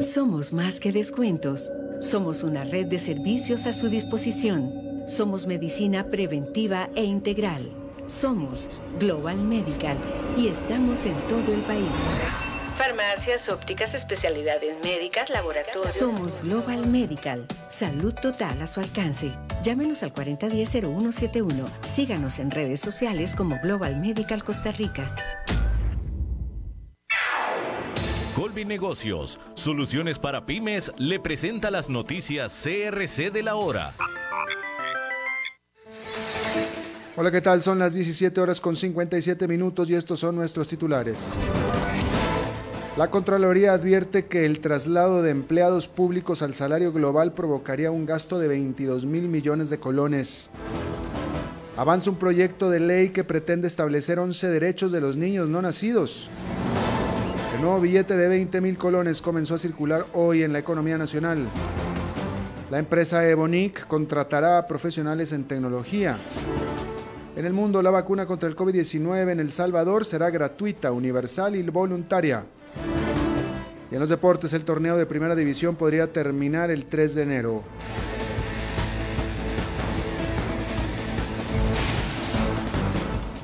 Somos más que descuentos. Somos una red de servicios a su disposición. Somos medicina preventiva e integral. Somos Global Medical y estamos en todo el país. Farmacias, ópticas, especialidades médicas, laboratorios. Somos Global Medical. Salud total a su alcance. Llámenos al 4010-0171. Síganos en redes sociales como Global Medical Costa Rica. Colby Negocios, soluciones para pymes, le presenta las noticias CRC de la hora. Hola, ¿qué tal? Son las 17 horas con 57 minutos y estos son nuestros titulares. La Contraloría advierte que el traslado de empleados públicos al salario global provocaría un gasto de 22 mil millones de colones. Avanza un proyecto de ley que pretende establecer 11 derechos de los niños no nacidos. Nuevo billete de 20 mil colones comenzó a circular hoy en la economía nacional. La empresa Ebonic contratará a profesionales en tecnología. En el mundo, la vacuna contra el COVID-19 en El Salvador será gratuita, universal y voluntaria. Y en los deportes, el torneo de primera división podría terminar el 3 de enero.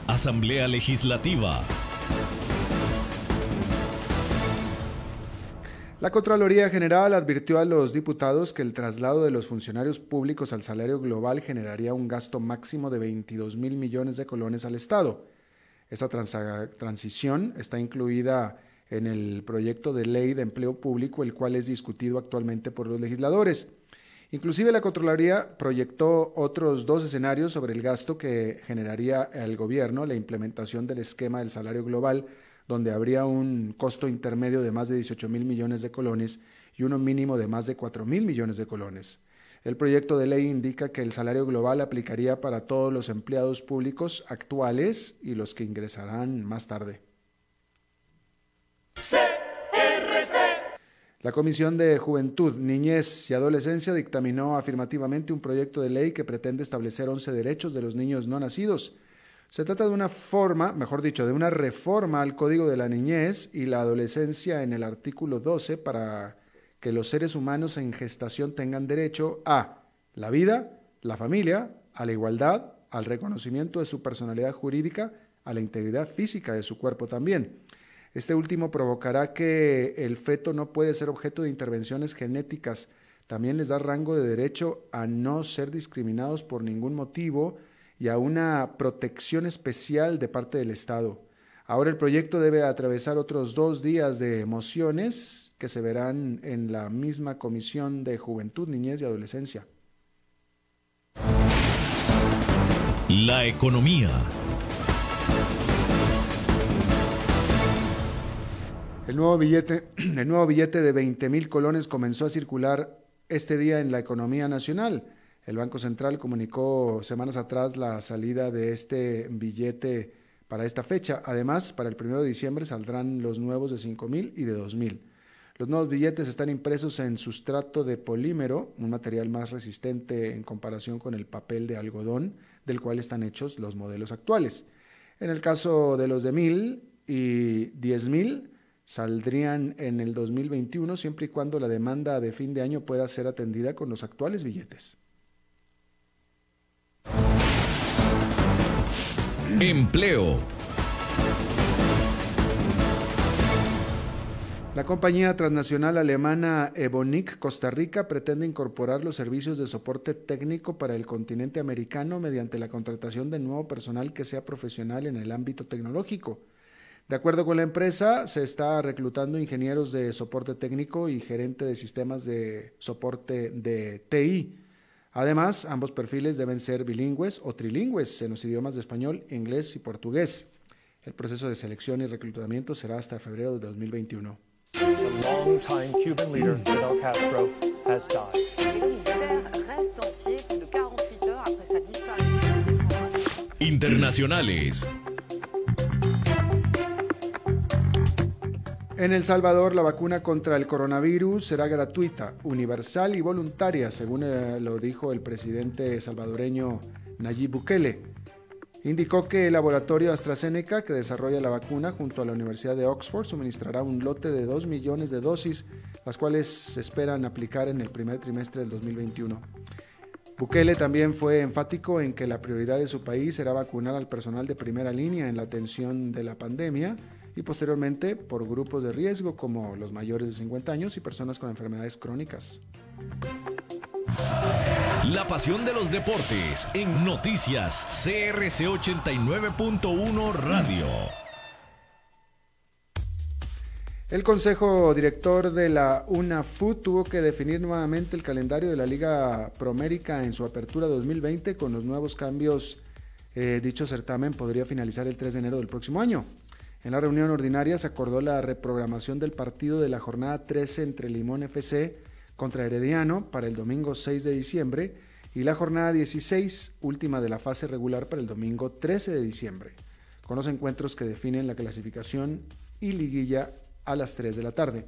Asamblea Legislativa. La Contraloría General advirtió a los diputados que el traslado de los funcionarios públicos al salario global generaría un gasto máximo de 22 mil millones de colones al Estado. Esa transición está incluida en el proyecto de ley de empleo público, el cual es discutido actualmente por los legisladores. Inclusive la Contraloría proyectó otros dos escenarios sobre el gasto que generaría el gobierno la implementación del esquema del salario global donde habría un costo intermedio de más de 18 mil millones de colones y uno mínimo de más de 4 mil millones de colones. El proyecto de ley indica que el salario global aplicaría para todos los empleados públicos actuales y los que ingresarán más tarde. La Comisión de Juventud, Niñez y Adolescencia dictaminó afirmativamente un proyecto de ley que pretende establecer 11 derechos de los niños no nacidos. Se trata de una forma, mejor dicho, de una reforma al Código de la Niñez y la Adolescencia en el artículo 12 para que los seres humanos en gestación tengan derecho a la vida, la familia, a la igualdad, al reconocimiento de su personalidad jurídica, a la integridad física de su cuerpo también. Este último provocará que el feto no puede ser objeto de intervenciones genéticas. También les da rango de derecho a no ser discriminados por ningún motivo y a una protección especial de parte del Estado. Ahora el proyecto debe atravesar otros dos días de emociones que se verán en la misma Comisión de Juventud, Niñez y Adolescencia. La economía. El nuevo billete, el nuevo billete de 20 mil colones comenzó a circular este día en la economía nacional. El Banco Central comunicó semanas atrás la salida de este billete para esta fecha. Además, para el 1 de diciembre saldrán los nuevos de 5 mil y de 2 mil. Los nuevos billetes están impresos en sustrato de polímero, un material más resistente en comparación con el papel de algodón del cual están hechos los modelos actuales. En el caso de los de mil y diez mil, saldrían en el 2021 siempre y cuando la demanda de fin de año pueda ser atendida con los actuales billetes. Empleo. La compañía transnacional alemana Evonik Costa Rica pretende incorporar los servicios de soporte técnico para el continente americano mediante la contratación de nuevo personal que sea profesional en el ámbito tecnológico. De acuerdo con la empresa, se está reclutando ingenieros de soporte técnico y gerente de sistemas de soporte de TI. Además, ambos perfiles deben ser bilingües o trilingües en los idiomas de español, inglés y portugués. El proceso de selección y reclutamiento será hasta febrero de 2021. Internacionales. En El Salvador, la vacuna contra el coronavirus será gratuita, universal y voluntaria, según eh, lo dijo el presidente salvadoreño Nayib Bukele. Indicó que el laboratorio AstraZeneca, que desarrolla la vacuna junto a la Universidad de Oxford, suministrará un lote de 2 millones de dosis, las cuales se esperan aplicar en el primer trimestre del 2021. Bukele también fue enfático en que la prioridad de su país será vacunar al personal de primera línea en la atención de la pandemia y posteriormente por grupos de riesgo como los mayores de 50 años y personas con enfermedades crónicas. La pasión de los deportes en noticias CRC 89.1 Radio. El Consejo Director de la UNAFUT tuvo que definir nuevamente el calendario de la Liga Promérica en su apertura 2020 con los nuevos cambios. Eh, dicho certamen podría finalizar el 3 de enero del próximo año. En la reunión ordinaria se acordó la reprogramación del partido de la jornada 13 entre Limón FC contra Herediano para el domingo 6 de diciembre y la jornada 16, última de la fase regular, para el domingo 13 de diciembre, con los encuentros que definen la clasificación y liguilla a las 3 de la tarde.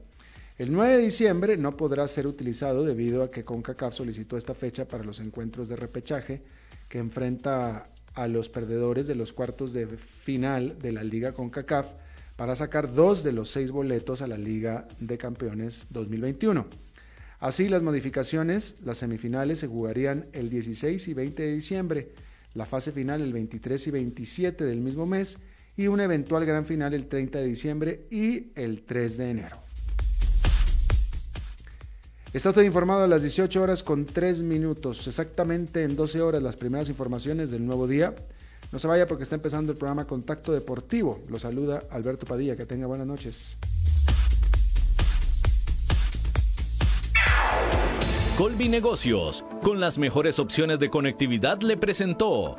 El 9 de diciembre no podrá ser utilizado debido a que CONCACAF solicitó esta fecha para los encuentros de repechaje que enfrenta a los perdedores de los cuartos de final de la Liga CONCACAF para sacar dos de los seis boletos a la Liga de Campeones 2021. Así, las modificaciones, las semifinales se jugarían el 16 y 20 de diciembre, la fase final el 23 y 27 del mismo mes y una eventual gran final el 30 de diciembre y el 3 de enero. Está usted informado a las 18 horas con 3 minutos, exactamente en 12 horas las primeras informaciones del nuevo día. No se vaya porque está empezando el programa Contacto Deportivo. Lo saluda Alberto Padilla, que tenga buenas noches. Colby Negocios, con las mejores opciones de conectividad, le presentó